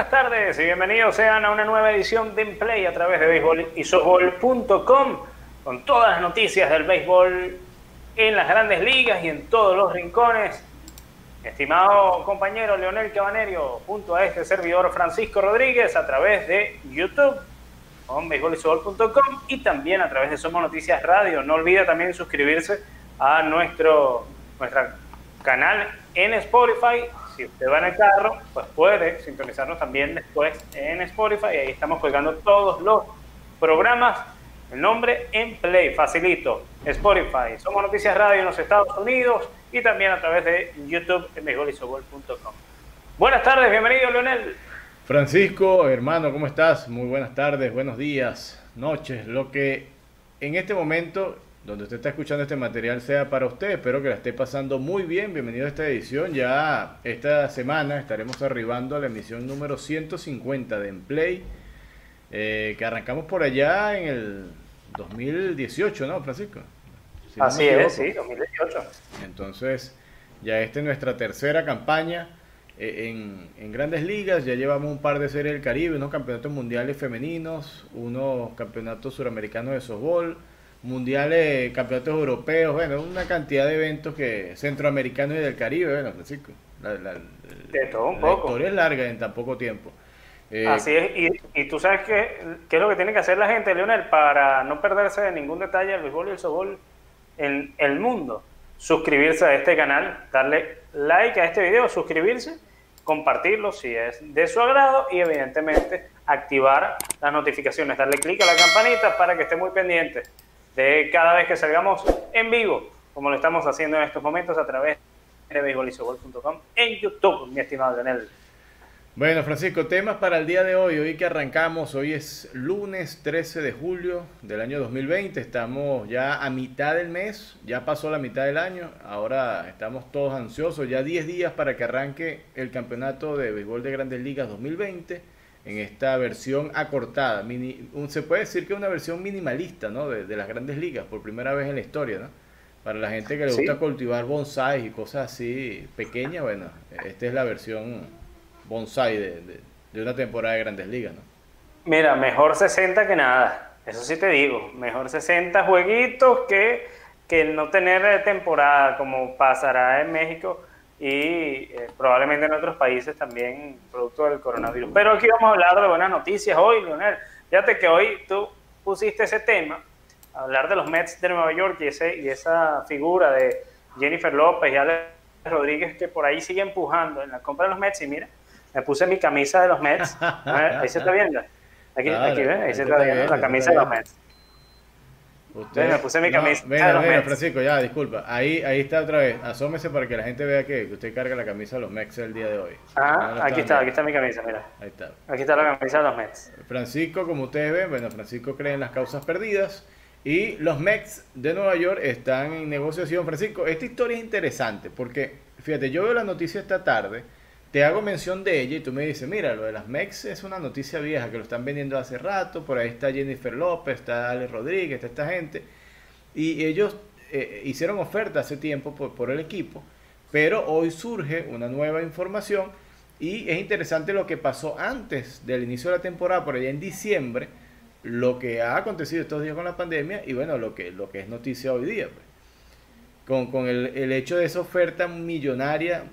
buenas tardes y bienvenidos sean a una nueva edición de Play a través de béisbol y con todas las noticias del béisbol en las grandes ligas y en todos los rincones. Estimado compañero Leonel Cabanerio, junto a este servidor Francisco Rodríguez a través de YouTube con béisbolisol.com y también a través de Somos Noticias Radio. No olvide también suscribirse a nuestro, nuestro canal en Spotify si usted va en el carro, pues puede sintonizarnos también después en Spotify. Ahí estamos colgando todos los programas. El nombre en Play, facilito. Spotify. Somos Noticias Radio en los Estados Unidos y también a través de YouTube en mejorisobol.com. Buenas tardes, bienvenido Leonel. Francisco, hermano, ¿cómo estás? Muy buenas tardes, buenos días, noches. Lo que en este momento donde usted está escuchando este material sea para usted. Espero que la esté pasando muy bien. Bienvenido a esta edición. Ya esta semana estaremos arribando a la emisión número 150 de Emplay, eh, que arrancamos por allá en el 2018, ¿no, Francisco? Así es, sí, 2018. Entonces, ya esta es nuestra tercera campaña eh, en, en, grandes ligas. Ya llevamos un par de series del Caribe, unos campeonatos mundiales femeninos, unos campeonatos suramericanos de softball mundiales, campeonatos europeos, bueno, una cantidad de eventos que centroamericanos y del Caribe, bueno, Francisco. La, de todo un poco. historia es larga en tan poco tiempo. Eh, Así es, y, y, tú sabes qué, qué es lo que tiene que hacer la gente, Leonel, para no perderse de ningún detalle del béisbol y el softball en el mundo. Suscribirse a este canal, darle like a este video, suscribirse, compartirlo si es de su agrado y evidentemente activar las notificaciones, darle clic a la campanita para que esté muy pendiente de cada vez que salgamos en vivo, como lo estamos haciendo en estos momentos a través de beisbolisobol.com en YouTube, mi estimado Daniel. Bueno, Francisco, temas para el día de hoy. Hoy que arrancamos, hoy es lunes 13 de julio del año 2020. Estamos ya a mitad del mes, ya pasó la mitad del año. Ahora estamos todos ansiosos, ya 10 días para que arranque el campeonato de béisbol de grandes ligas 2020 en esta versión acortada. se puede decir que es una versión minimalista ¿no? de, las grandes ligas, por primera vez en la historia. ¿no? Para la gente que le gusta cultivar bonsai y cosas así pequeñas, bueno, esta es la versión bonsai de, de, una temporada de grandes ligas. ¿no? Mira, mejor 60 que nada, eso sí te digo, mejor 60 jueguitos que, que no tener temporada como pasará en México y eh, probablemente en otros países también producto del coronavirus. Pero aquí vamos a hablar de buenas noticias hoy, Leonel. Fíjate que hoy tú pusiste ese tema, hablar de los Mets de Nueva York y, ese, y esa figura de Jennifer López y Alex Rodríguez que por ahí sigue empujando en la compra de los Mets y mira, me puse mi camisa de los Mets, ahí se está viendo, aquí, aquí, ahí se está viendo la camisa de los Mets. Usted, me puse mi camisa. No, mira, Francisco, ya, disculpa. Ahí, ahí está otra vez. Asómese para que la gente vea que usted carga la camisa de los Mets el día de hoy. Ah, aquí está, aquí está mi camisa, mira. Ahí está. Aquí está la camisa de los Mets. Francisco, como ustedes ven, bueno, Francisco cree en las causas perdidas. Y los Mets de Nueva York están en negociación. Francisco, esta historia es interesante porque, fíjate, yo veo la noticia esta tarde te hago mención de ella y tú me dices, mira, lo de las MEX es una noticia vieja que lo están vendiendo hace rato, por ahí está Jennifer López, está Alex Rodríguez, está esta gente, y ellos eh, hicieron oferta hace tiempo por, el equipo, pero hoy surge una nueva información y es interesante lo que pasó antes del inicio de la temporada, por allá en diciembre, lo que ha acontecido estos días con la pandemia y bueno, lo que, es noticia hoy día. Pues. Con, el hecho de esa oferta millonaria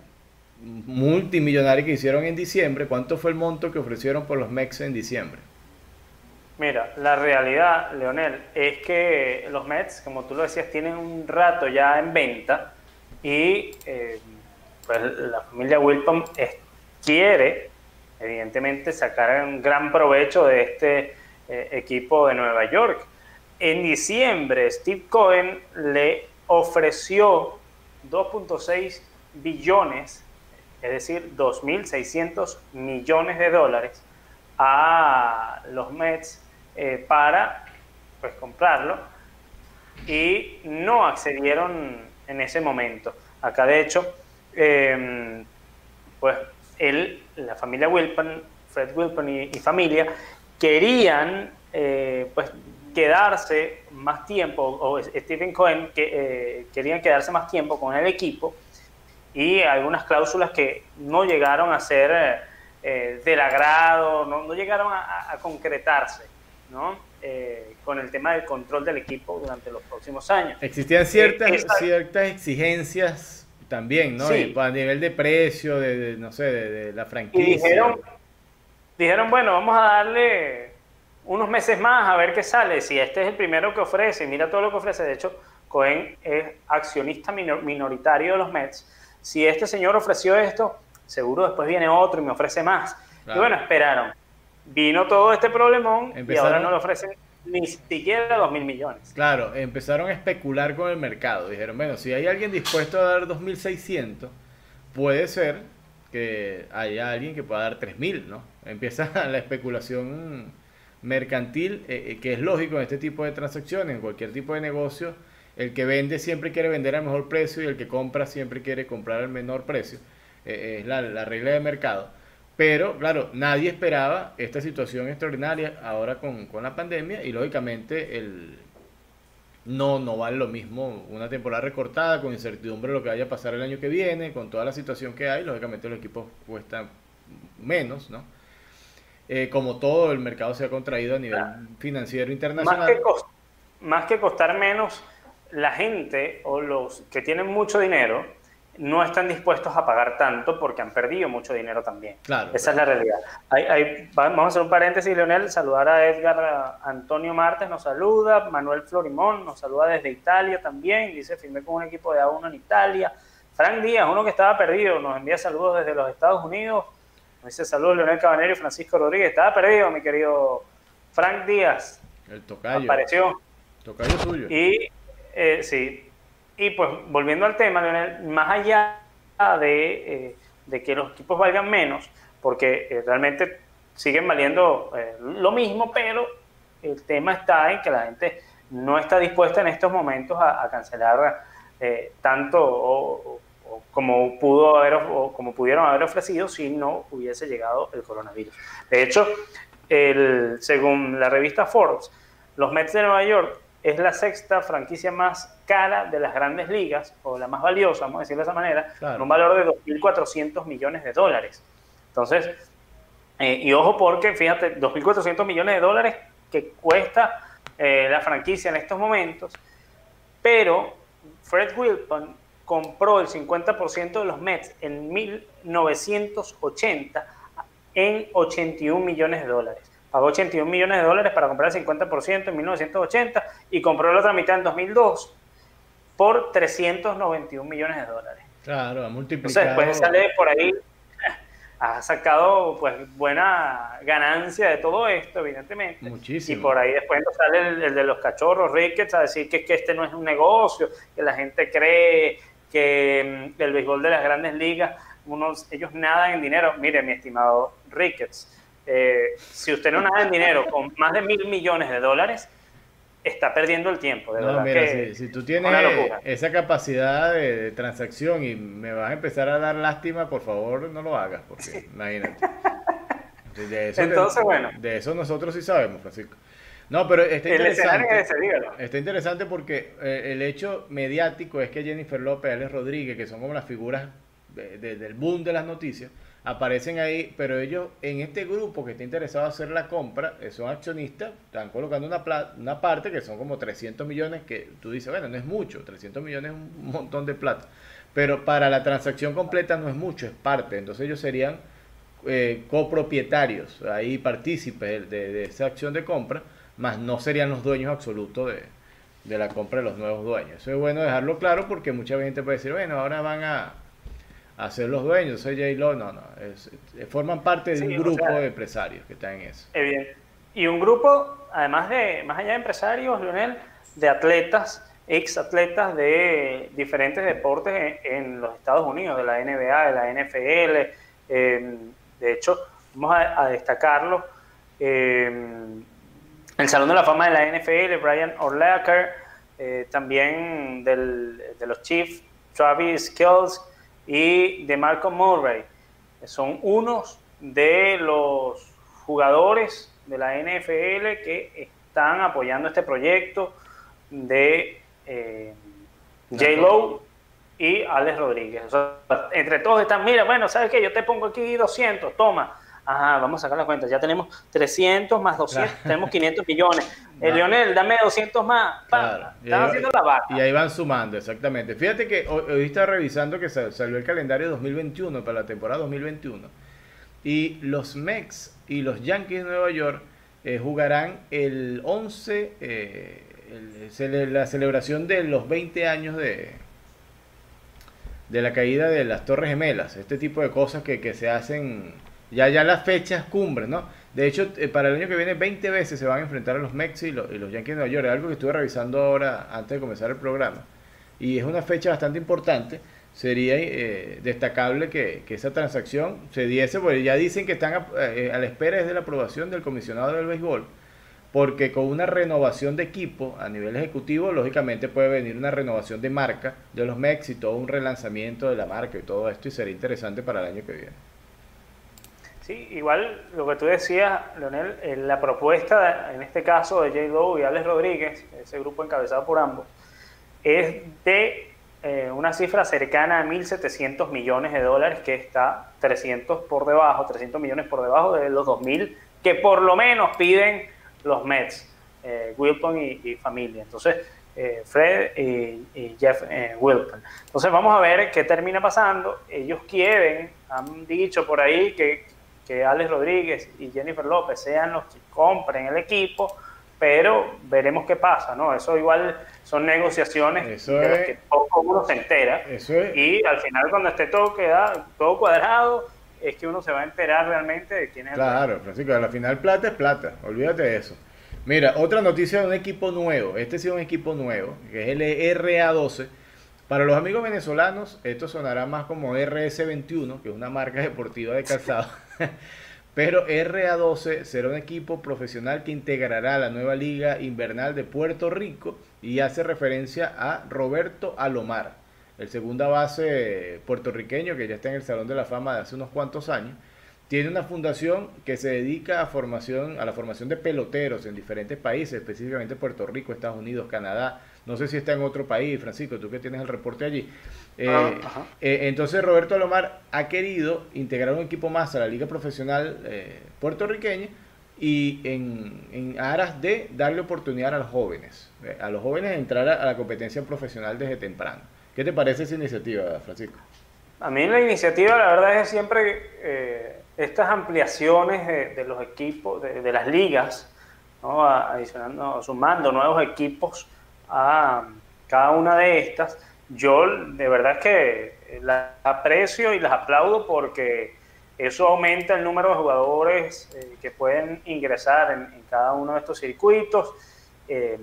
multimillonaria que hicieron en diciembre, ¿cuánto fue el monto que ofrecieron por los Mets en diciembre? Mira, la realidad, Leonel, es que los Mets, como tú lo decías, tienen un rato ya en venta y eh, pues la familia Wilpon quiere, evidentemente, sacar un gran provecho de este eh, equipo de Nueva York. En diciembre, Steve Cohen le ofreció 2.6 billones es decir, 2.600 millones de dólares a los Mets eh, para pues, comprarlo y no accedieron en ese momento. Acá, de hecho, em, pues él, la familia Wilpon, Fred Wilpon y, familia, querían eh, pues quedarse más tiempo, o Stephen Cohen que, eh, querían quedarse más tiempo con el equipo y algunas cláusulas que no llegaron a ser eh, eh, del agrado, no, llegaron a, concretarse, ¿no? Eh, con el tema del control del equipo durante los próximos años. Existían ciertas, ciertas exigencias también, ¿no? a nivel de precio, de, no sé, de, la franquicia. dijeron, dijeron, bueno, vamos a darle unos meses más a ver qué sale. Si este es el primero que ofrece, mira todo lo que ofrece. De hecho, Cohen es accionista minoritario de los Mets. Si este señor ofreció esto, seguro después viene otro y me ofrece más. Y bueno, esperaron. Vino todo este problemón y ahora no le ofrecen ni siquiera dos mil millones. Claro, empezaron a especular con el mercado. Dijeron, bueno, si hay alguien dispuesto a dar 2.600, puede ser que haya alguien que pueda dar 3.000, ¿no? Empieza la especulación mercantil, eh, eh, que es lógico en este tipo de transacciones, en cualquier tipo de negocio. El que vende siempre quiere vender al mejor precio y el que compra siempre quiere comprar al menor precio. Eh, es la, la regla de mercado. Pero, claro, nadie esperaba esta situación extraordinaria ahora con, la pandemia y lógicamente el, no, no vale lo mismo una temporada recortada con incertidumbre de lo que vaya a pasar el año que viene, con toda la situación que hay, lógicamente los equipos cuestan menos, ¿no? Eh, como todo el mercado se ha contraído a nivel financiero internacional. Más que, más que costar menos, la gente o los que tienen mucho dinero no están dispuestos a pagar tanto porque han perdido mucho dinero también. Claro, Esa es la realidad. vamos a hacer un paréntesis, Leonel, saludar a Edgar Antonio Martes, nos saluda, Manuel Florimón nos saluda desde Italia también, dice, firmé con un equipo de A1 en Italia. Frank Díaz, uno que estaba perdido, nos envía saludos desde los Estados Unidos. Nos dice saludos Leonel Cabanero y Francisco Rodríguez. Estaba perdido, mi querido Frank Díaz. El tocayo. Apareció. Tocayo suyo. Y eh, sí, y pues volviendo al tema, más allá de, eh, que los equipos valgan menos, porque eh, realmente siguen valiendo eh, lo mismo, pero el tema está en que la gente no está dispuesta en estos momentos a, cancelar tanto como pudo haber como pudieron haber ofrecido si no hubiese llegado el coronavirus. De hecho, según la revista Forbes, los Mets de Nueva York es la sexta franquicia más cara de las grandes ligas, o la más valiosa, vamos a decirlo de esa manera, con un valor de 2.400 millones de dólares. Entonces, eh, y ojo porque, fíjate, 2.400 millones de dólares que cuesta eh, la franquicia en estos momentos, pero Fred Wilpon compró el 50% de los Mets en 1980 en 81 millones de dólares pagó 81 millones de dólares para comprar el 50% en 1980 y compró la otra mitad en 2002 por 391 millones de dólares. Claro, ha multiplicado. Entonces, después sale por ahí, ha sacado pues buena ganancia de todo esto, evidentemente. Muchísimo. Y por ahí después sale el, de los cachorros, Ricketts, a decir que, que este no es un negocio, que la gente cree que mm, el béisbol de las grandes ligas, unos, ellos nadan en dinero. Mire, mi estimado Ricketts, eh, si usted no nada en dinero con más de mil millones de dólares, está perdiendo el tiempo. De no, mira, si, tú tienes esa capacidad de, transacción y me vas a empezar a dar lástima, por favor no lo hagas, porque imagínate. De eso, Entonces, bueno. De eso nosotros sí sabemos, Francisco. No, pero está interesante. está interesante porque eh, el hecho mediático es que Jennifer López, Alex Rodríguez, que son como las figuras del boom de las noticias, aparecen ahí, pero ellos en este grupo que está interesado en hacer la compra, eh, son accionistas, están colocando una, una parte que son como 300 millones, que tú dices, bueno, no es mucho, 300 millones es un montón de plata, pero para la transacción completa no es mucho, es parte, entonces ellos serían eh, copropietarios, ahí partícipes de, esa acción de compra, más no serían los dueños absolutos de, de la compra de los nuevos dueños. Eso es bueno dejarlo claro porque mucha gente puede decir, bueno, ahora van a a ser los dueños, soy J-Lo, no, no, forman parte de un grupo de empresarios que están en eso. Y un grupo, además de, más allá de empresarios, Lionel, de atletas, ex atletas de diferentes deportes en, los Estados Unidos, de la NBA, de la NFL, em, de hecho, vamos a, destacarlo, em, el Salón de la Fama de la NFL, Brian Orlaker, eh, también del, de los Chiefs, Travis Kells, y de Marco Murray. Son unos de los jugadores de la NFL que están apoyando este proyecto de eh, J. Lowe y Alex Rodríguez. entre todos están, mira, bueno, ¿sabes qué? Yo te pongo aquí 200, toma, Ajá, vamos a sacar la cuenta. Ya tenemos 300 más 200, tenemos 500 millones. El Leonel, dame 200 más. Están haciendo la vaca. Y ahí van sumando, exactamente. Fíjate que hoy, estaba revisando que salió el calendario 2021 para la temporada 2021. Y los Mex y los Yankees de Nueva York eh, jugarán el 11, eh, la celebración de los 20 años de, de la caída de las Torres Gemelas. Este tipo de cosas que, que se hacen ya, ya las fechas cumbres, ¿no? De hecho, eh, para el año que viene 20 veces se van a enfrentar a los Mets y los, Yankees de Nueva York. Es algo que estuve revisando ahora antes de comenzar el programa. Y es una fecha bastante importante. Sería eh, destacable que, esa transacción se diese, porque ya dicen que están eh, a, la espera de la aprobación del comisionado del béisbol, porque con una renovación de equipo a nivel ejecutivo, lógicamente puede venir una renovación de marca de los Mets y todo un relanzamiento de la marca y todo esto, y sería interesante para el año que viene. Sí, igual lo que tú decías, Leonel, la propuesta, en este caso de J. Lowe y Alex Rodríguez, ese grupo encabezado por ambos, es de eh, una cifra cercana a 1.700 millones de dólares, que está 300 por debajo, 300 millones por debajo de los 2.000 que por lo menos piden los Mets, eh, Wilton y, familia. Entonces, eh, Fred y, Jeff Wilton. Entonces, vamos a ver qué termina pasando. Ellos quieren, han dicho por ahí que que Alex Rodríguez y Jennifer López sean los que compren el equipo, pero veremos qué pasa, ¿no? Eso igual son negociaciones de las que poco uno se entera. Y al final cuando esté todo queda, todo cuadrado, es que uno se va a enterar realmente de quién es claro, el Francisco, al final plata es plata, olvídate de eso. Mira, otra noticia de un equipo nuevo, este sí es un equipo nuevo, que es el RA12. Para los amigos venezolanos, esto sonará más como RS21, que es una marca deportiva de calzado. Pero RA12 será un equipo profesional que integrará la nueva liga invernal de Puerto Rico y hace referencia a Roberto Alomar, el segunda base puertorriqueño que ya está en el Salón de la Fama de hace unos cuantos años. Tiene una fundación que se dedica a, a la formación de peloteros en diferentes países, específicamente Puerto Rico, Estados Unidos, Canadá, no sé si está en otro país, Francisco, tú que tienes el reporte allí. Eh, ah, eh, entonces Roberto Alomar ha querido integrar un equipo más a la liga profesional eh, puertorriqueña y en, aras de darle oportunidad a los jóvenes, a los jóvenes entrar a, la competencia profesional desde temprano. ¿Qué te parece esa iniciativa, Francisco? A mí la iniciativa, la verdad es siempre estas ampliaciones de, los equipos, de, las ligas, ¿no? adicionando, sumando nuevos equipos a cada una de estas, yo de verdad que las aprecio y las aplaudo porque eso aumenta el número de jugadores eh, que pueden ingresar en, cada uno de estos circuitos. Eh,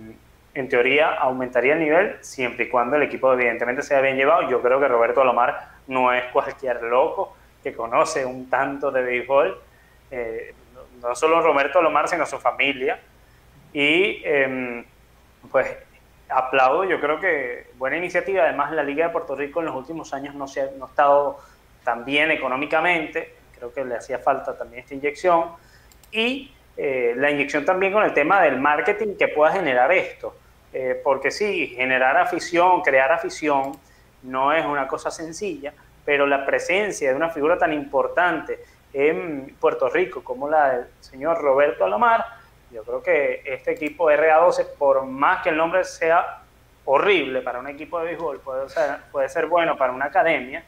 en teoría aumentaría el nivel siempre y cuando el equipo evidentemente sea bien llevado. Yo creo que Roberto Alomar no es cualquier loco que conoce un tanto de béisbol. Eh, no solo Roberto Alomar, sino su familia. Y em, pues aplaudo, yo creo que buena iniciativa. Además, la Liga de Puerto Rico en los últimos años no, se ha, no estado tan bien económicamente. Creo que le hacía falta también esta inyección. Y eh, la inyección también con el tema del marketing que pueda generar esto. Eh, porque sí, generar afición, crear afición, no es una cosa sencilla, pero la presencia de una figura tan importante en Puerto Rico como la del señor Roberto Alomar, yo creo que este equipo RA12, por más que el nombre sea horrible para un equipo de béisbol, puede ser, puede ser bueno para una academia,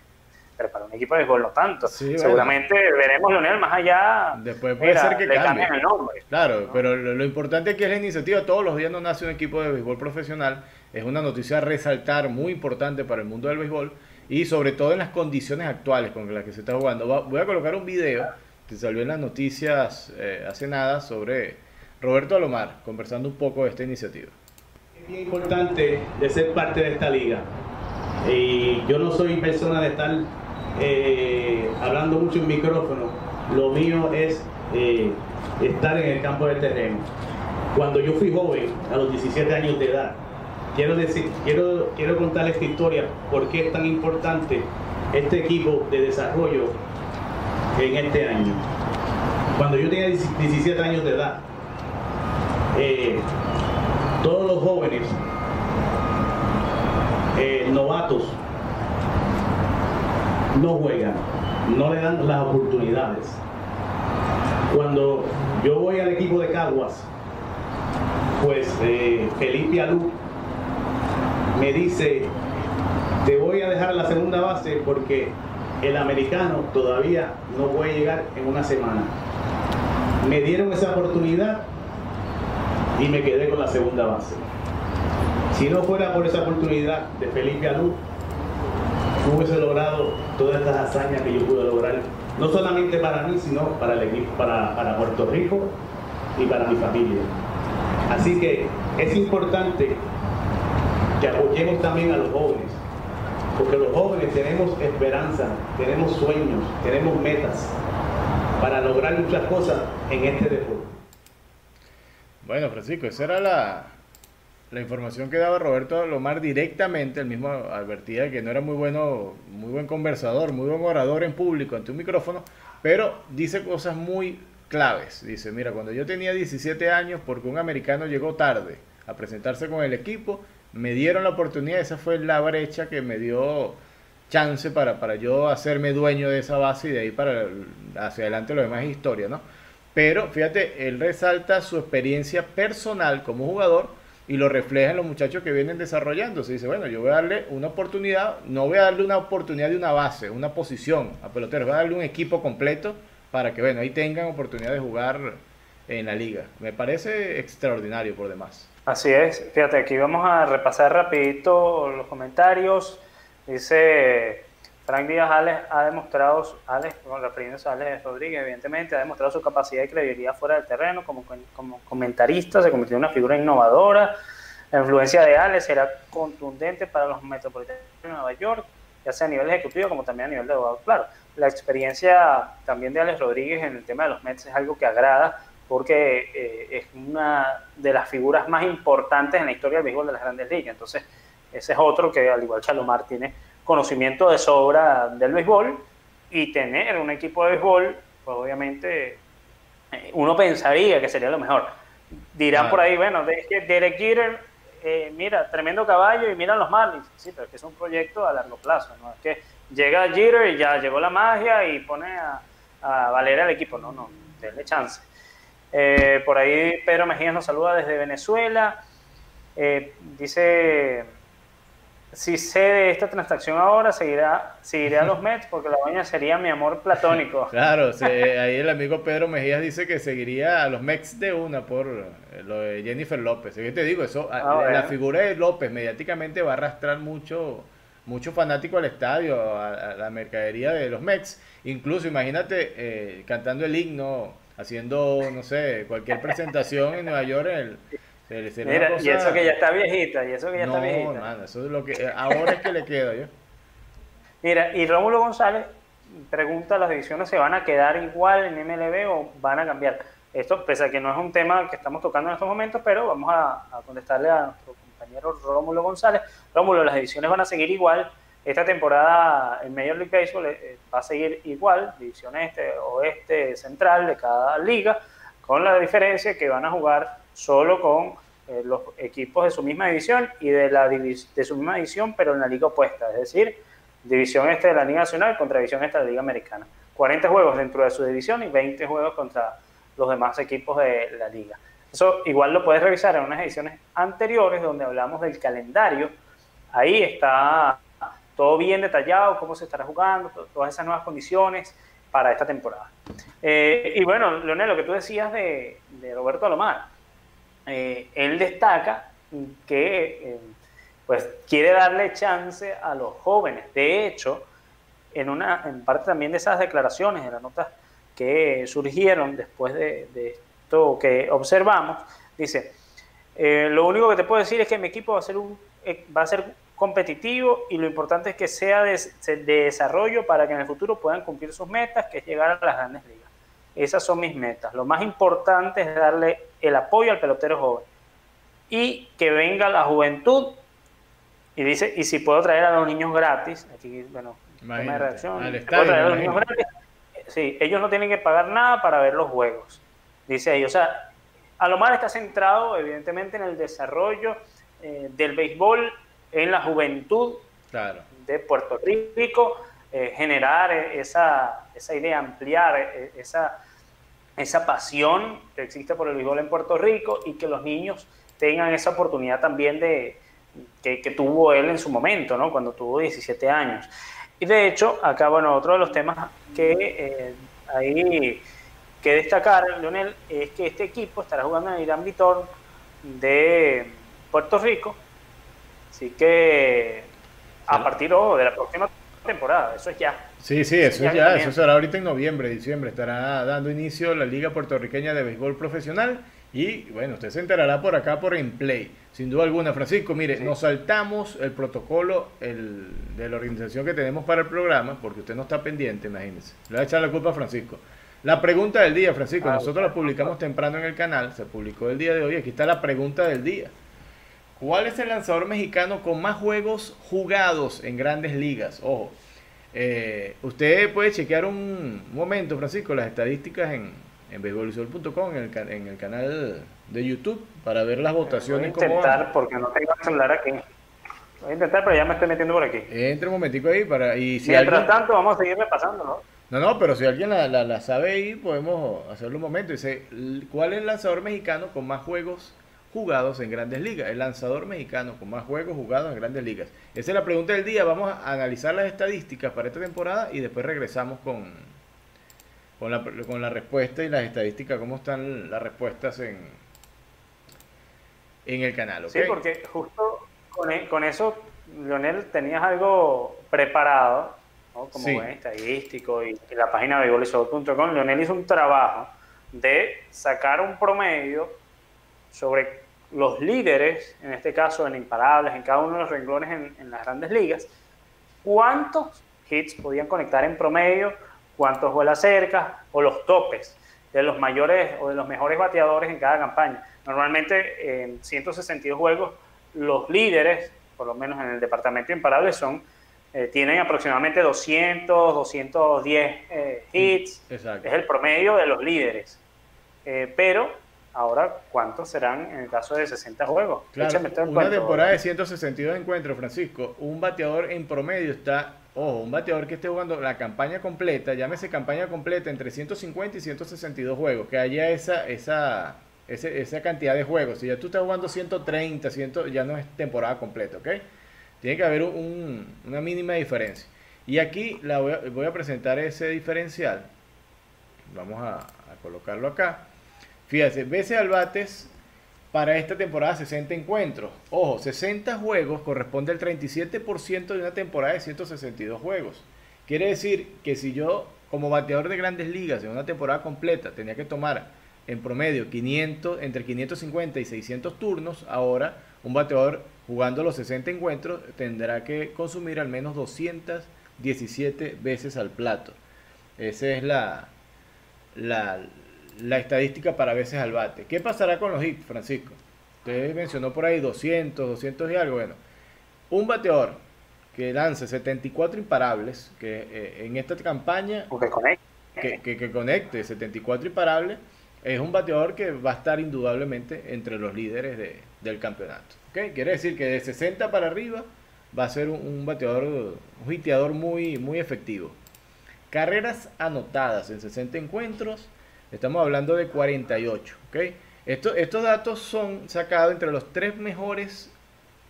pero para un equipo de béisbol no tanto. Seguramente veremos Leonel más allá. Después puede ser que cambie. el nombre. Claro, pero lo, importante es que es la iniciativa. Todos los días no nace un equipo de béisbol profesional. Es una noticia a resaltar muy importante para el mundo del béisbol y sobre todo en las condiciones actuales con las que se está jugando. Voy a colocar un video que salió en las noticias eh, hace nada sobre Roberto Alomar, conversando un poco de esta iniciativa. Es bien importante ser parte de esta liga. Y yo no soy persona de estar eh, hablando mucho en micrófono. Lo mío es eh, estar en el campo de terreno. Cuando yo fui joven, a los 17 años de edad, quiero decir, quiero, quiero contar esta historia, por qué es tan importante este equipo de desarrollo en este año. Cuando yo tenía 17 años de edad, eh, todos los jóvenes eh, novatos no juegan, no le dan las oportunidades. Cuando yo voy al equipo de Caguas, pues eh, Felipe Alú me dice, te voy a dejar la segunda base porque el americano todavía no puede llegar en una semana. Me dieron esa oportunidad y me quedé con la segunda base. Si no fuera por esa oportunidad de Felipe Alú, hubiese logrado todas estas hazañas que yo pude lograr, no solamente para mí, sino para el equipo, para, para Puerto Rico y para mi familia. Así que es importante que apoyemos también a los jóvenes, porque los jóvenes tenemos esperanza, tenemos sueños, tenemos metas para lograr muchas cosas en este deporte. Bueno, Francisco, esa era la, la información que daba Roberto Lomar directamente, el mismo advertía que no era muy bueno, muy buen conversador, muy buen orador en público ante un micrófono, pero dice cosas muy claves. Dice, mira, cuando yo tenía 17 años, porque un americano llegó tarde a presentarse con el equipo, me dieron la oportunidad, esa fue la brecha que me dio chance para, para yo hacerme dueño de esa base y de ahí para hacia adelante lo demás es historia, ¿no? Pero fíjate, él resalta su experiencia personal como jugador y lo refleja en los muchachos que vienen desarrollándose. Dice, bueno, yo voy a darle una oportunidad, no voy a darle una oportunidad de una base, una posición a peloteros, voy a darle un equipo completo para que, bueno, ahí tengan oportunidad de jugar en la liga. Me parece extraordinario por demás. Así es, fíjate, aquí vamos a repasar rapidito los comentarios. Dice Frank Díaz Alex ha demostrado, Alex, refiriéndose a Alex Rodríguez, evidentemente, ha demostrado su capacidad y credibilidad fuera del terreno como, comentarista, se convirtió en una figura innovadora. La influencia de Alex será contundente para los metropolitanos de Nueva York, ya sea a nivel ejecutivo como también a nivel de abogado. Claro, la experiencia también de Alex Rodríguez en el tema de los Mets es algo que agrada porque eh, es una de las figuras más importantes en la historia del béisbol de las grandes ligas. Entonces, ese es otro que, al igual que Chalomar, tiene conocimiento de sobra del béisbol y tener un equipo de béisbol, pues obviamente eh, uno pensaría que sería lo mejor. Dirán por ahí, bueno, de, Derek Jeter, eh, mira, tremendo caballo y miran los Marlins. Sí, pero es que es un proyecto a largo plazo, ¿no? Es que llega Jeter y ya llegó la magia y pone a, a valer al equipo. No, no, denle chance. Eh, por ahí Pedro Mejías nos saluda desde Venezuela. dice si sé de esta transacción ahora, seguirá, seguiré a los Mets porque la baña sería mi amor platónico. Claro, ahí el amigo Pedro Mejías dice que seguiría a los Mets de una por eh, lo de Jennifer López. ¿Qué te digo? Eso, ah, la figura de López mediáticamente va a arrastrar mucho, mucho fanático al estadio, a, la mercadería de los Mets. Incluso, imagínate, eh, cantando el himno, haciendo, no sé, cualquier presentación en Nueva York, el Mira, y eso que ya está viejita, y eso que ya está viejita. No, eso es lo que eh, ahora es que le queda yo. Mira, y Rómulo González pregunta, ¿las divisiones se van a quedar igual en MLB o van a cambiar? Esto, pese a que no es un tema que estamos tocando en estos momentos, pero vamos a, contestarle a nuestro compañero Rómulo González. Rómulo, las divisiones van a seguir igual. Esta temporada en Major League Baseball eh, eh, va a seguir igual, división este, oeste, central de cada liga, con la diferencia que van a jugar solo con eh, los equipos de su misma división y de, la de su misma división, pero en la liga opuesta, es decir, división este de la Liga Nacional contra división este de la Liga Americana. 40 juegos dentro de su división y 20 juegos contra los demás equipos de la liga. Eso igual lo puedes revisar en unas ediciones anteriores donde hablamos del calendario. Ahí está todo bien detallado, cómo se estará jugando, todas esas nuevas condiciones para esta temporada. Eh, y bueno, Leonel, lo que tú decías de, de Roberto Alomar, eh, él destaca que eh, pues quiere darle chance a los jóvenes. De hecho, en, una, en parte también de esas declaraciones, de las notas que surgieron después de, esto que observamos, dice, eh, lo único que te puedo decir es que mi equipo va a ser, un, va a ser competitivo y lo importante es que sea de desarrollo para que en el futuro puedan cumplir sus metas, que es llegar a las grandes ligas. Esas son mis metas. Lo más importante es darle el apoyo al pelotero joven y que venga la juventud y dice, y si puedo traer a los niños gratis, aquí, bueno, de reacción, traer a los niños gratis, sí, ellos no tienen que pagar nada para ver los juegos, dice ahí, o sea, a lo más está centrado evidentemente en el desarrollo eh, del béisbol en la juventud de Puerto Rico, eh, generar esa, esa idea, ampliar eh, esa esa pasión que existe por el béisbol en Puerto Rico y que los niños tengan esa oportunidad también de que, tuvo él en su momento, ¿no? Cuando tuvo 17 años. Y de hecho, acá, bueno, otro de los temas que eh, hay que destacar, Leonel, es que este equipo estará jugando en el Irán Vitor de Puerto Rico. Así que a partir de la próxima temporada, eso es ya. Sí, sí, eso es ya, eso será ahorita en noviembre, diciembre, estará dando inicio la Liga Puertorriqueña de Béisbol Profesional y bueno, usted se enterará por acá por En Play, sin duda alguna. Francisco, mire, nos saltamos el protocolo el, de la organización que tenemos para el programa, porque usted no está pendiente, imagínese. Le voy a echar la culpa a Francisco. La pregunta del día, Francisco, ah, nosotros la publicamos temprano en el canal, se publicó el día de hoy, aquí está la pregunta del día. ¿Cuál es el lanzador mexicano con más juegos jugados en grandes ligas? Ojo, eh, usted puede chequear un momento, Francisco, las estadísticas en, en en el, en el canal de YouTube, para ver las votaciones. Voy a intentar, porque no tengo el celular aquí. Voy a intentar, pero ya me estoy metiendo por aquí. Entre un momentico ahí para... Y si Mientras tanto, vamos a seguirme pasando, ¿no? No, no, pero si alguien la, la, sabe ahí, podemos hacerlo un momento. Dice, ¿cuál es el lanzador mexicano con más juegos jugados en grandes ligas. El lanzador mexicano con más juegos jugados en grandes ligas. Esa es la pregunta del día. Vamos a analizar las estadísticas para esta temporada y después regresamos con, con, la, con la respuesta y las estadísticas, cómo están las respuestas en, en el canal. Sí, porque justo con, e, con, eso, Leonel, tenías algo preparado, como buen estadístico y, la página de. Leonel hizo un trabajo de sacar un promedio sobre los líderes, en este caso en imparables, en cada uno de los renglones en, las grandes ligas, cuántos hits podían conectar en promedio, cuántos vuelas cerca o los topes de los mayores o de los mejores bateadores en cada campaña. Normalmente en 162 juegos los líderes, por lo menos en el departamento de imparables, son eh, tienen aproximadamente 200, 210 eh, hits. Es el promedio de los líderes. Eh, pero Ahora, ¿cuántos serán en el caso de 60 juegos? Claro, una temporada de 162 encuentros, Francisco. Un bateador en promedio está, ojo, un bateador que esté jugando la campaña completa, llámese campaña completa entre 150 y 162 juegos, que haya esa, esa, esa, cantidad de juegos. Si ya tú estás jugando 130, 100, ya no es temporada completa, ¿ok? Tiene que haber una mínima diferencia. Y aquí la voy, a, presentar ese diferencial. Vamos a colocarlo acá. Fíjate, BC Albates para esta temporada 60 encuentros. Ojo, 60 juegos corresponde al 37% de una temporada de 162 juegos. Quiere decir que si yo, como bateador de grandes ligas, en una temporada completa, tenía que tomar en promedio 500, entre 550 y 600 turnos, ahora un bateador jugando los 60 encuentros tendrá que consumir al menos 217 veces al plato. Esa es la, la, la estadística para veces al bate. ¿Qué pasará con los hits, Francisco? Usted mencionó por ahí 200, 200 y algo. Bueno, un bateador que lance 74 imparables, que eh, en esta campaña que, que, conecte 74 imparables, es un bateador que va a estar indudablemente entre los líderes de, del campeonato. ¿okay? Quiere decir que de 60 para arriba va a ser un, bateador, un hiteador muy, muy efectivo. Carreras anotadas en 60 encuentros, Estamos hablando de 48. ¿okay? estos datos son sacados entre los tres mejores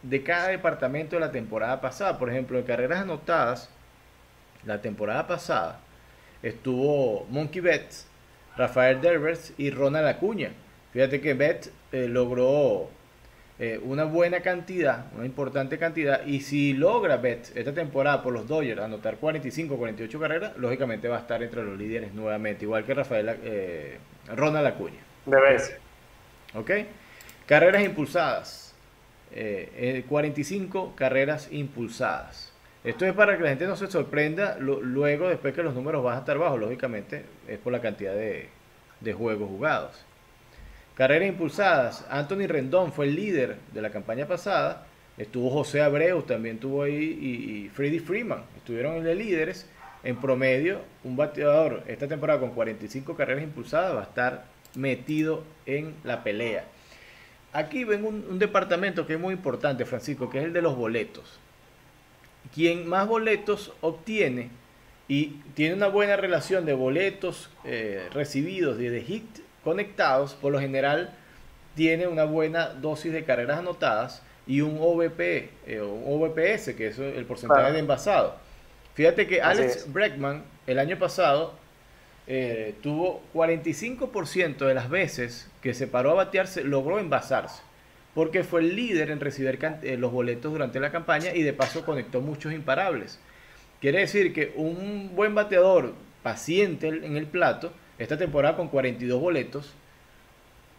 de cada departamento de la temporada pasada. Por ejemplo, en carreras anotadas, la temporada pasada estuvo Monkey Betts, Rafael Derbers y Ronald Acuña. Fíjate que Betts eh, logró eh, una buena cantidad, una importante cantidad, y si logra Bet esta temporada por los Dodgers anotar 45, 48 carreras, lógicamente va a estar entre los líderes nuevamente, igual que Rafael eh, Ronald Acuña. De ¿Ok? Carreras impulsadas. 45 eh, carreras impulsadas. Esto es para que la gente no se sorprenda luego, después que los números van a estar bajos, lógicamente, es por la cantidad de juegos jugados. Carreras impulsadas. Anthony Rendón fue el líder de la campaña pasada. Estuvo José Abreu, también tuvo ahí, y, Freddy Freeman. Estuvieron de líderes. En promedio, un bateador esta temporada con 45 carreras impulsadas va a estar metido en la pelea. Aquí ven un, departamento que es muy importante, Francisco, que es el de los boletos. Quien más boletos obtiene y tiene una buena relación de boletos eh, recibidos y de hit conectados, por lo general tiene una buena dosis de carreras anotadas y un OVP, eh, un OVPS, que es el porcentaje de envasado. Fíjate que Alex Breckman el año pasado eh, tuvo 45% de las veces que se paró a batearse, logró envasarse, porque fue el líder en recibir eh, los boletos durante la campaña y de paso conectó muchos imparables. Quiere decir que un buen bateador paciente en el plato, esta temporada con 42 boletos,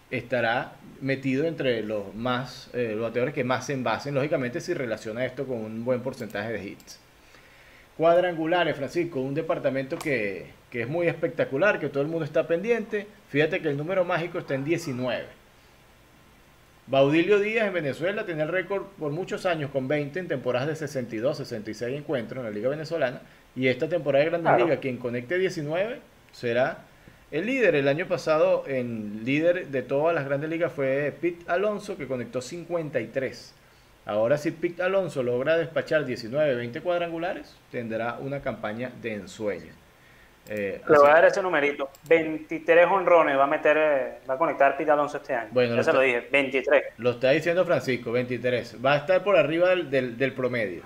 estará metido entre los más eh, los bateadores que más se envasen, lógicamente si relaciona esto con un buen porcentaje de hits. Cuadrangulares, Francisco, un departamento que, que es muy espectacular, que todo el mundo está pendiente. Fíjate que el número mágico está en 19. Baudilio Díaz en Venezuela tiene el récord por muchos años con 20 en temporadas de 62, 66 encuentros en la Liga Venezolana. Y esta temporada de Grandes Liga, quien conecte 19 será el líder. El año pasado, en líder de todas las Grandes Ligas fue Pete Alonso, que conectó 53. Ahora, si Pete Alonso logra despachar 19, 20 cuadrangulares, tendrá una campaña de ensueño. Eh, Le voy a dar ese numerito. 23 honrones va a meter, eh, va a conectar Pete Alonso este año. Bueno, ya se lo dije, 23. Lo está diciendo Francisco, 23. Va a estar por arriba del, del, promedio.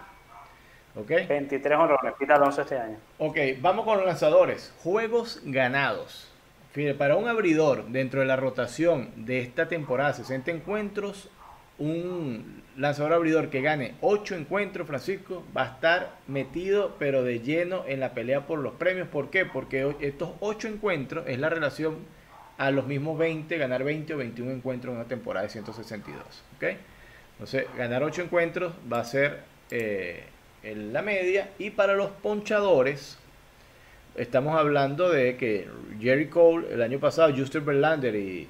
¿Ok? 23 honrones, Pete Alonso este año. Ok, vamos con los lanzadores. Juegos ganados. Para un abridor dentro de la rotación de esta temporada, 60 encuentros, un lanzador abridor que gane 8 encuentros, Francisco, va a estar metido pero de lleno en la pelea por los premios. ¿Por qué? Porque estos 8 encuentros es la relación a los mismos 20, ganar 20 o 21 encuentros en una temporada de 162. ¿ok? Entonces, ganar 8 encuentros va a ser eh, la media. Y para los ponchadores, estamos hablando de que Jerry Cole el año pasado, Justin Verlander y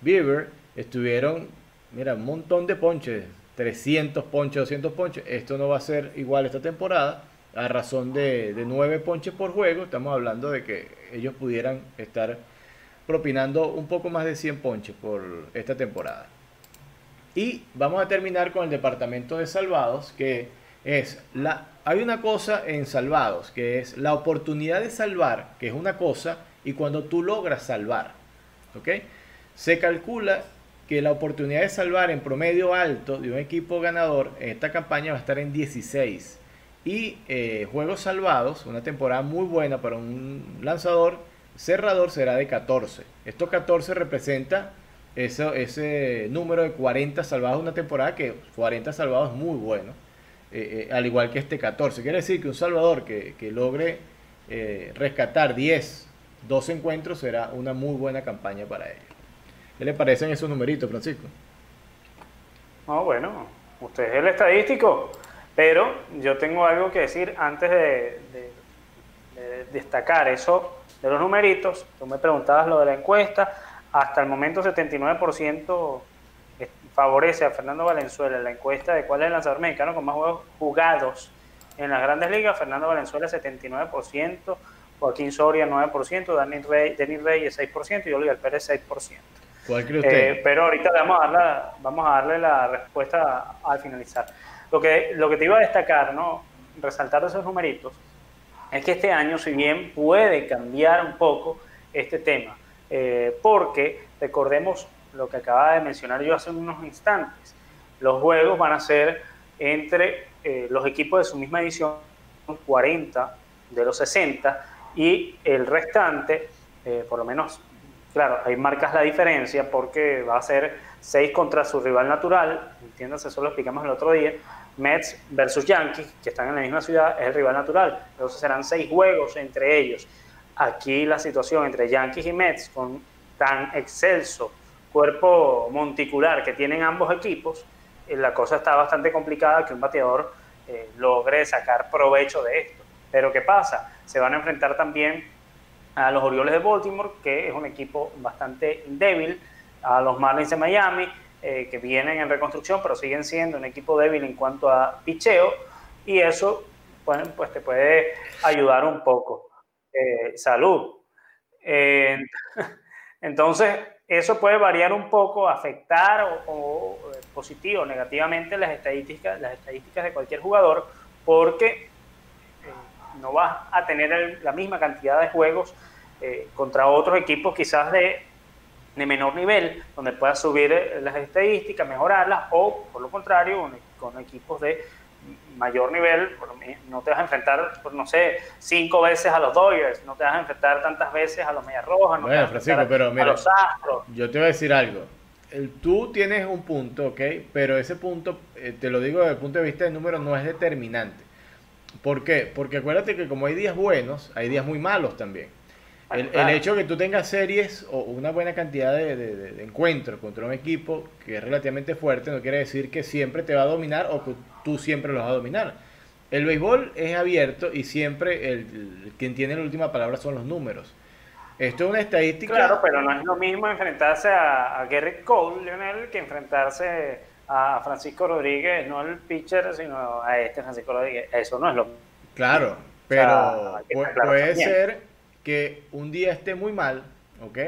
Bieber estuvieron mira, un montón de ponches, 300 ponches, 200 ponches. Esto no va a ser igual esta temporada. A razón de, de 9 ponches por juego, estamos hablando de que ellos pudieran estar propinando un poco más de 100 ponches por esta temporada. Y vamos a terminar con el departamento de salvados, que es la... Hay una cosa en salvados, que es la oportunidad de salvar, que es una cosa, y cuando tú logras salvar. ¿Ok? Se calcula que la oportunidad de salvar en promedio alto de un equipo ganador en esta campaña va a estar en 16. Y eh, juegos salvados, una temporada muy buena para un lanzador cerrador será de 14. Esto 14 representa ese número de 40 salvados una temporada que 40 salvados es muy bueno. Eh, eh, al igual que este 14. Quiere decir que un salvador que, logre rescatar 10, 12 encuentros será una muy buena campaña para ellos. ¿Qué le parecen esos numeritos, Francisco? No, bueno, usted es el estadístico, pero yo tengo algo que decir antes de, destacar eso de los numeritos. Tú me preguntabas lo de la encuesta. Hasta el momento 79% favorece a Fernando Valenzuela en la encuesta de cuál es el lanzador mexicano con más juegos jugados en las grandes ligas. Fernando Valenzuela 79%, Joaquín Soria 9%, Denis Rey, Denis Reyes 6% y Oliver Pérez 6%. ¿Cuál cree usted? Eh, pero ahorita vamos a, darle, vamos a darle la respuesta al finalizar. Lo que, lo que te iba a destacar, ¿no? resaltar de esos numeritos, es que este año, si bien puede cambiar un poco este tema, eh, porque recordemos lo que acaba de mencionar yo hace unos instantes, los juegos van a ser entre eh, los equipos de su misma edición, 40 de los 60, y el restante, por lo menos Claro, ahí marcas la diferencia porque va a ser 6 contra su rival natural, entiéndase, eso lo explicamos el otro día, Mets versus Yankees, que están en la misma ciudad, es el rival natural, entonces serán 6 juegos entre ellos. Aquí la situación entre Yankees y Mets, con tan excelso cuerpo monticular que tienen ambos equipos, eh, la cosa está bastante complicada que un bateador eh, logre sacar provecho de esto. Pero ¿qué pasa? Se van a enfrentar también a los Orioles de Baltimore, que es un equipo bastante débil, a los Marlins de Miami, eh, que vienen en reconstrucción, pero siguen siendo un equipo débil en cuanto a picheo, y eso pues, pues te puede ayudar un poco. Salud. Entonces, eso puede variar un poco, afectar o, positivo o negativamente las estadísticas, las estadísticas de cualquier jugador, porque no vas a tener la misma cantidad de juegos eh, contra otros equipos quizás de, de, menor nivel, donde puedas subir eh, las estadísticas, mejorarlas, o por lo contrario, con, equipos de mayor nivel, no te vas a enfrentar, no sé, cinco veces a los Dodgers, no te vas a enfrentar tantas veces a los Medias Rojas, no bueno, Francisco, pero mira, a los Astros. Yo te voy a decir algo. El, tú tienes un punto, ¿ok? Pero ese punto, eh, te lo digo desde el punto de vista de número, no es determinante. ¿Por qué? Porque acuérdate que como hay días buenos, hay días muy malos también. El, hecho de que tú tengas series o una buena cantidad de, encuentros contra un equipo que es relativamente fuerte no quiere decir que siempre te va a dominar o que tú siempre los vas a dominar. El béisbol es abierto y siempre el, quien tiene la última palabra son los números. Esto es una estadística. Claro, pero no es lo mismo enfrentarse a, a Garrett Cole, Lionel, que enfrentarse a Francisco Rodríguez, no al pitcher, sino a este Francisco Rodríguez. Eso no es lo mismo. Claro, pero puede ser que un día esté muy mal, ¿ok?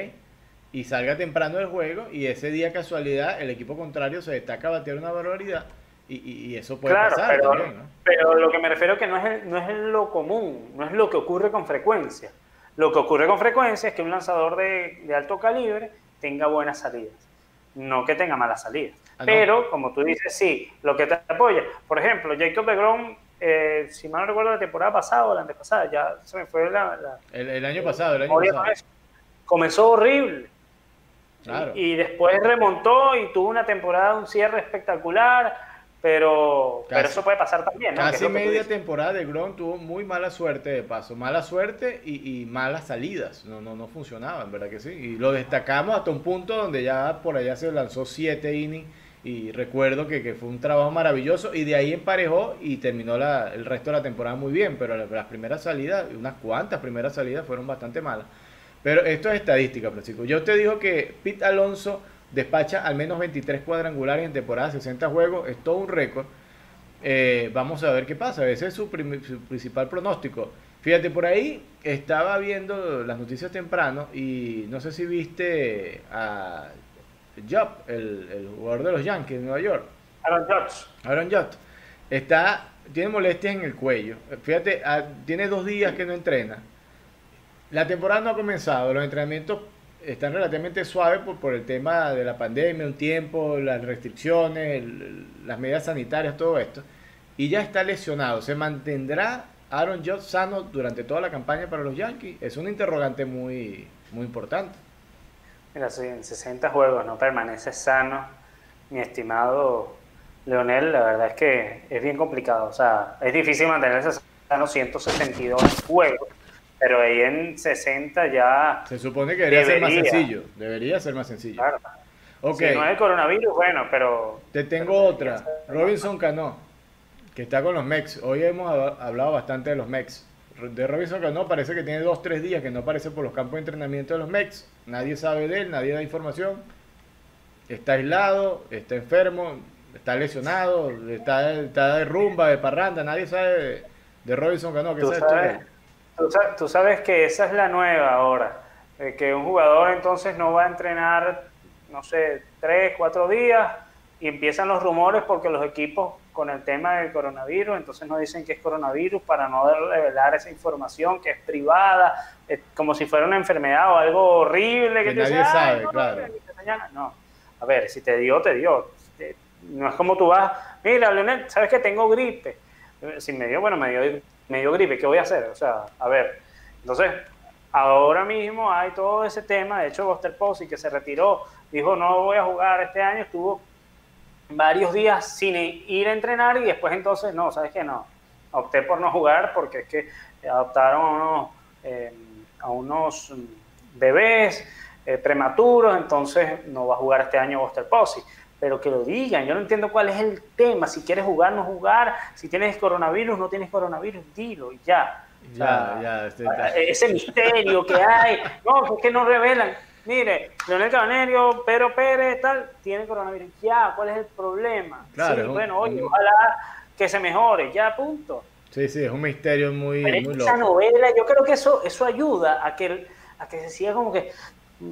Y salga temprano del juego y ese día casualidad el equipo contrario se destaca a batear una barbaridad y, eso puede pasar pero, también, ¿no? Pero lo que me refiero es que no es, no es lo común, no es lo que ocurre con frecuencia. Lo que ocurre con frecuencia es que un lanzador de, de alto calibre tenga buenas salidas, no que tenga malas salidas. Ah, pero, como tú dices, sí, lo que te apoya. Por ejemplo, Jacob de eh, si mal no recuerdo, la temporada pasada o la antepasada, ya se me fue la. el, año pasado, el año pasado. Comenzó horrible. Y, después remontó y tuvo una temporada, un cierre espectacular pero, pero eso puede pasar también. ¿no? Casi media temporada de Grom tuvo muy mala suerte de paso, mala suerte y, y, malas salidas, no, no, no funcionaban, ¿verdad que sí? Y lo destacamos hasta un punto donde ya por allá se lanzó siete innings y recuerdo que, fue un trabajo maravilloso y de ahí emparejó y terminó la, el resto de la temporada muy bien, pero las, primeras salidas, unas cuantas primeras salidas fueron bastante malas. Pero esto es estadística, Francisco. Yo te digo que Pete Alonso despacha al menos 23 cuadrangulares en temporada, 60 juegos, es todo un récord. Eh, vamos a ver qué pasa, ese es su, principal pronóstico. Fíjate, por ahí estaba viendo las noticias temprano y no sé si viste a Job, el, jugador de los Yankees de Nueva York. Aaron Judge. Aaron Judge. Está, tiene molestias en el cuello. Fíjate, ah, tiene dos días que no entrena. La temporada no ha comenzado, los entrenamientos están relativamente suaves por, por, el tema de la pandemia, un tiempo, las restricciones, las medidas sanitarias, todo esto. Y ya está lesionado. ¿Se mantendrá Aaron Judge sano durante toda la campaña para los Yankees? Es un interrogante muy, muy importante. Mira, si en 60 juegos no permanece sano, mi estimado Leonel, la verdad es que es bien complicado. O sea, es difícil mantenerse sano 162 juegos pero ahí en 60 ya. Se supone que debería, ser más sencillo. Debería ser más sencillo. Claro. Okay. Si no es el coronavirus, bueno, pero. Te tengo otra. Robinson Cano, que está con los Mex. Hoy hemos hablado bastante de los Mex. De Robinson Cano parece que tiene dos, tres días que no aparece por los campos de entrenamiento de los Mex. Nadie sabe de él, nadie da información. Está aislado, está enfermo, está lesionado, está, está de rumba, de parranda. Nadie sabe de, Robinson Cano. ¿Qué sabes Tú, sabes que esa es la nueva ahora, que un jugador entonces no va a entrenar, no sé, tres, cuatro días y empiezan los rumores porque los equipos con el tema del coronavirus, entonces no dicen que es coronavirus para no revelar esa información que es privada, como si fuera una enfermedad o algo horrible que, nadie sabe, claro. No, a ver, si te dio, te dio. No es como tú vas, mira, Leonel, sabes que tengo gripe. Si me dio, bueno, me dio me dio gripe, ¿qué voy a hacer? O sea, a ver, entonces, ahora mismo hay todo ese tema, de hecho, Buster Posey, que se retiró, dijo, no voy a jugar este año, estuvo varios días sin ir a entrenar y después entonces, no, ¿sabes qué? No, opté por no jugar porque es que adoptaron a unos, eh, a unos bebés eh, prematuros, entonces no va a jugar este año Buster Posey pero que lo digan. Yo no entiendo cuál es el tema. Si quieres jugar, no jugar. Si tienes coronavirus, no tienes coronavirus, dilo y ya. Ya, ya, este, ese misterio que hay. No, es que no revelan. Mire, Leonel Cabanerio, Pedro Pérez, tal, tiene coronavirus. Ya, ¿cuál es el problema? Claro, sí, bueno, oye, ojalá que se mejore, ya, punto. Sí, sí, es un misterio muy, muy loco. Esa novela, yo creo que eso, eso ayuda a que, a que se siga como que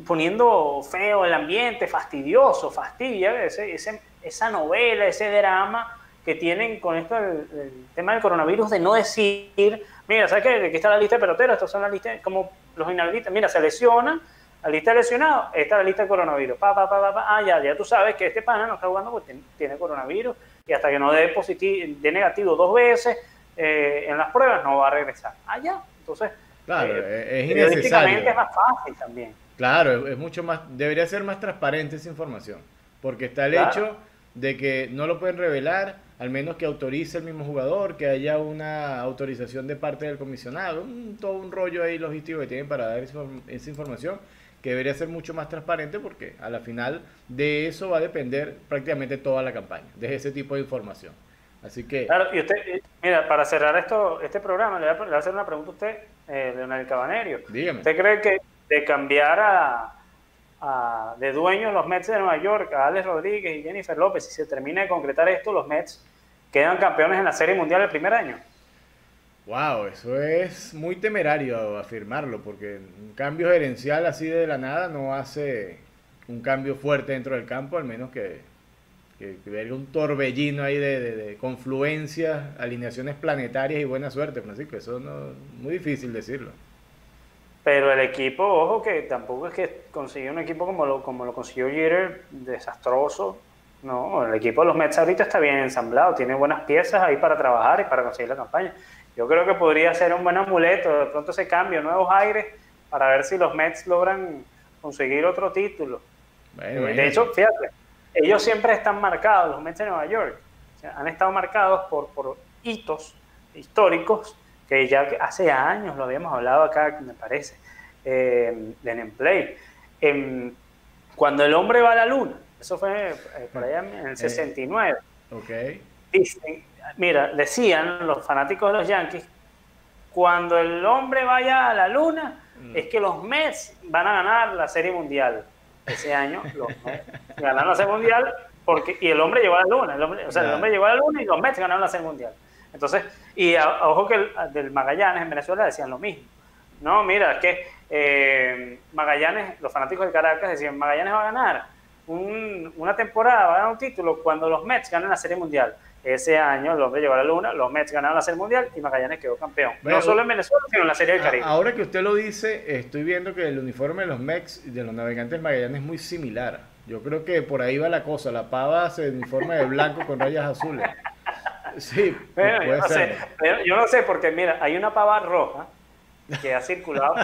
poniendo feo el ambiente, fastidioso, fastidia ese, esa novela, ese drama que tienen con esto el, tema del coronavirus de no decir Mira, ¿sabes qué? Aquí está la lista de peloteros, estos son las listas, como los inhabilitan. Mira, se lesionan, la lista de lesionados, esta es la lista de coronavirus. Pa, pa, pa, pa, Ah, ya, ya tú sabes que este pana no está jugando porque tiene coronavirus y hasta que no dé, positivo, de negativo dos veces eh, en las pruebas no va a regresar. Ah, ya. Entonces, claro, eh, es innecesario. es más fácil también. Claro, es mucho más, debería ser más transparente esa información, porque está el hecho de que no lo pueden revelar, al menos que autorice el mismo jugador, que haya una autorización de parte del comisionado, todo un rollo ahí logístico que tienen para dar esa información que debería ser mucho más transparente porque a la final de eso va a depender prácticamente toda la campaña, de ese tipo de información. Así que... Claro, y usted, eh, mira, para cerrar esto, este programa, le voy a, hacer una pregunta a usted, eh, Leonel Cabanerio. Dígame. ¿Usted cree que de cambiar a, de dueños los Mets de Nueva York a Alex Rodríguez y Jennifer López, si se termina de concretar esto, los Mets quedan campeones en la Serie Mundial el primer año? Wow, eso es muy temerario afirmarlo, porque un cambio gerencial así de la nada no hace un cambio fuerte dentro del campo, al menos que, que, un torbellino ahí de, de, confluencias, alineaciones planetarias y buena suerte, Francisco. Eso no muy difícil decirlo. Pero el equipo, ojo, que tampoco es que consiguió un equipo como lo, como lo consiguió Jeter, desastroso. No, el equipo de los Mets ahorita está bien ensamblado, tiene buenas piezas ahí para trabajar y para conseguir la campaña. Yo creo que podría ser un buen amuleto, de pronto ese cambio, nuevos aires, para ver si los Mets logran conseguir otro título. de hecho, fíjate, ellos siempre están marcados, los Mets de Nueva York, han estado marcados por, por hitos históricos que ya hace años lo habíamos hablado acá, me parece, eh, en Play. cuando el hombre va a la luna, eso fue eh, por allá en el 69. Eh, okay. Dicen, mira, decían los fanáticos de los Yankees, cuando el hombre vaya a la luna, mm. es que los Mets van a ganar la Serie Mundial. Ese año los Mets ganaron la Serie Mundial porque, y el hombre llegó a la luna. o sea, el hombre llegó a la luna y los Mets ganaron la Serie Mundial. Entonces, y ojo que el, del Magallanes en Venezuela decían lo mismo. No, mira, es que eh, Magallanes, los fanáticos de Caracas decían, Magallanes va a ganar una temporada, va a ganar un título cuando los Mets ganen la Serie Mundial. Ese año el hombre llegó a la luna, los Mets ganaron la Serie Mundial y Magallanes quedó campeón. no solo en Venezuela, sino en la Serie del Caribe. Ahora que usted lo dice, estoy viendo que el uniforme de los Mets y de los navegantes Magallanes es muy similar. Yo creo que por ahí va la cosa. La pava se uniforme de blanco con rayas azules. Sí, pero yo, no sé, yo no sé, porque mira, hay una pava roja que ha circulado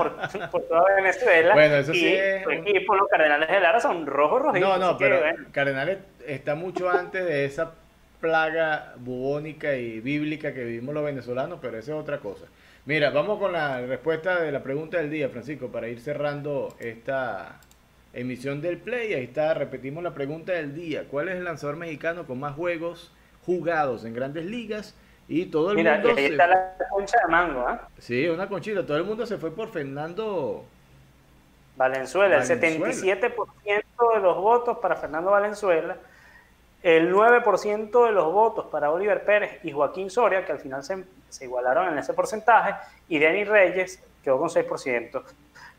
por, toda Venezuela. Bueno, eso sí es... equipo, los Cardenales de Lara son rojos rojitos. No, no, pero Cardenales está mucho antes de esa plaga bubónica y bíblica que vivimos los venezolanos, pero esa es otra cosa. Mira, vamos con la respuesta de la pregunta del día, Francisco, para ir cerrando esta emisión del Play. Ahí está, repetimos la pregunta del día. ¿Cuál es el lanzador mexicano con más juegos jugados en grandes ligas? Y todo el mundo. ahí está la concha de mango, ¿ah? Sí, una conchita. Todo el mundo se fue por Fernando. Valenzuela, el 77% de los votos para Fernando Valenzuela el 9% de los votos para Oliver Pérez y Joaquín Soria, que al final se, igualaron en ese porcentaje, y Denis Reyes quedó con 6%.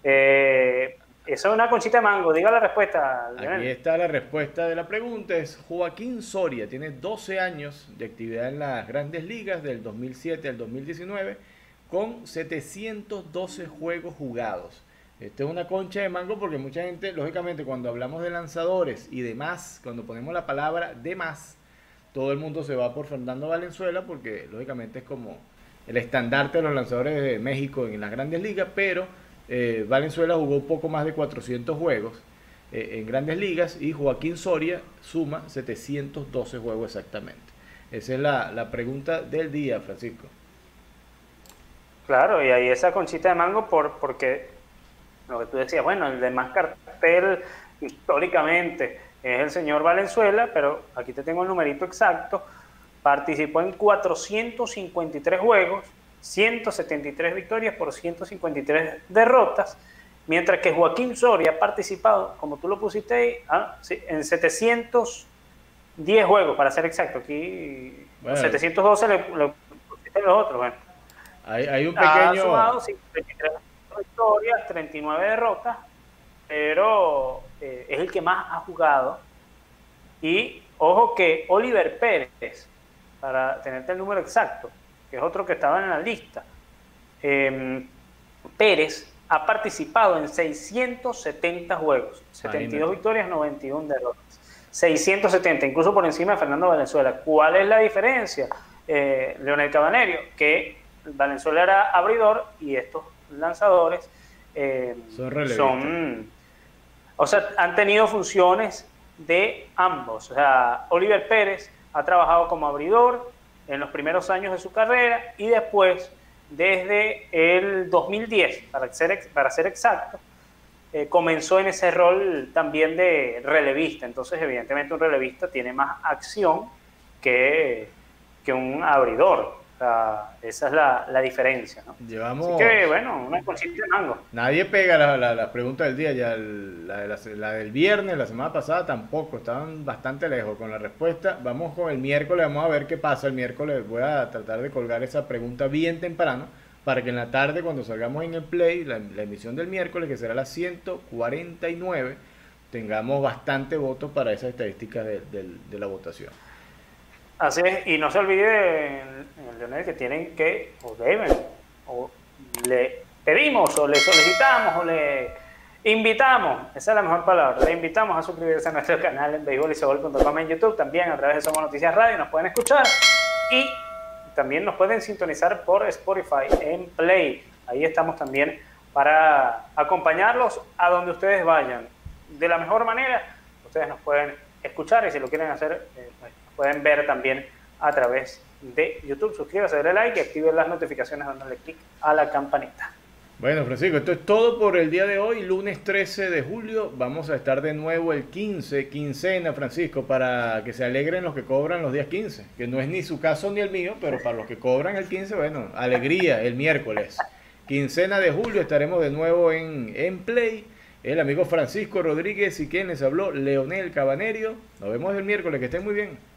Eh, eso es una conchita de mango. Diga la respuesta. Aquí está la respuesta de la pregunta. Es Joaquín Soria. Tiene 12 años de actividad en las grandes ligas del 2007 al 2019 con 712 juegos jugados. Esto es una concha de mango porque mucha gente, lógicamente, cuando hablamos de lanzadores y demás, cuando ponemos la palabra demás, todo el mundo se va por Fernando Valenzuela porque, lógicamente, es como el estandarte de los lanzadores de México en las grandes ligas, pero eh, Valenzuela jugó poco más de 400 juegos eh, en grandes ligas y Joaquín Soria suma 712 juegos exactamente. Esa es la, pregunta del día, Francisco. Claro, y ahí esa conchita de mango por, porque lo que tú decías, bueno, el de más cartel históricamente es el señor Valenzuela, pero aquí te tengo el numerito exacto, participó en 453 juegos, 173 victorias por 153 derrotas, mientras que Joaquín Soria ha participado, como tú lo pusiste ahí, ah, en 710 juegos, para ser exacto. Aquí 712 le, pusiste los otros. Bueno. Hay, un pequeño victorias, 39 derrotas, pero eh, es el que más ha jugado. Y ojo que Oliver Pérez, para tenerte el número exacto, que es otro que estaba en la lista, em, Pérez ha participado en 670 juegos, 72 victorias, 91 derrotas. 670, incluso por encima de Fernando Valenzuela. ¿Cuál es la diferencia? Eh, Leonel Cabanerio, que Valenzuela era abridor y estos lanzadores eh, son, o sea, han tenido funciones de ambos. O sea, Oliver Pérez ha trabajado como abridor en los primeros años de su carrera y después, desde el 2010, para ser, para ser exacto, eh, comenzó en ese rol también de relevista. Entonces, evidentemente, un relevista tiene más acción que, que un abridor esa es la, diferencia, ¿no? Llevamos... Así que, bueno, una cosita de mango. Nadie pega la, la, pregunta del día, ya la, la, del viernes, la semana pasada tampoco, estaban bastante lejos con la respuesta. Vamos con el miércoles, vamos a ver qué pasa el miércoles. Voy a tratar de colgar esa pregunta bien temprano para que en la tarde, cuando salgamos en el play, la, emisión del miércoles, que será la 149, tengamos bastante votos para esa estadística de, de la votación. Así es, y no se olvide, Leonel, que tienen que, o deben, o le pedimos, o le solicitamos, o le invitamos, esa es la mejor palabra, le invitamos a suscribirse a nuestro canal en béisbolisebol.com en YouTube, también a través de Somos Noticias Radio, nos pueden escuchar y también nos pueden sintonizar por Spotify en Play. Ahí estamos también para acompañarlos a donde ustedes vayan. De la mejor manera, ustedes nos pueden escuchar y si lo quieren hacer, eh, pueden ver también a través de YouTube. Suscríbase, denle like y active las notificaciones dándole clic a la campanita. Bueno, Francisco, esto es todo por el día de hoy, lunes 13 de julio. Vamos a estar de nuevo el 15, quincena, Francisco, para que se alegren los que cobran los días 15, que no es ni su caso ni el mío, pero para los que cobran el 15, bueno, alegría el miércoles. Quincena de julio estaremos de nuevo en, en Play el amigo Francisco Rodríguez y quien les habló, Leonel Cabanerio. Nos vemos el miércoles, que estén muy bien.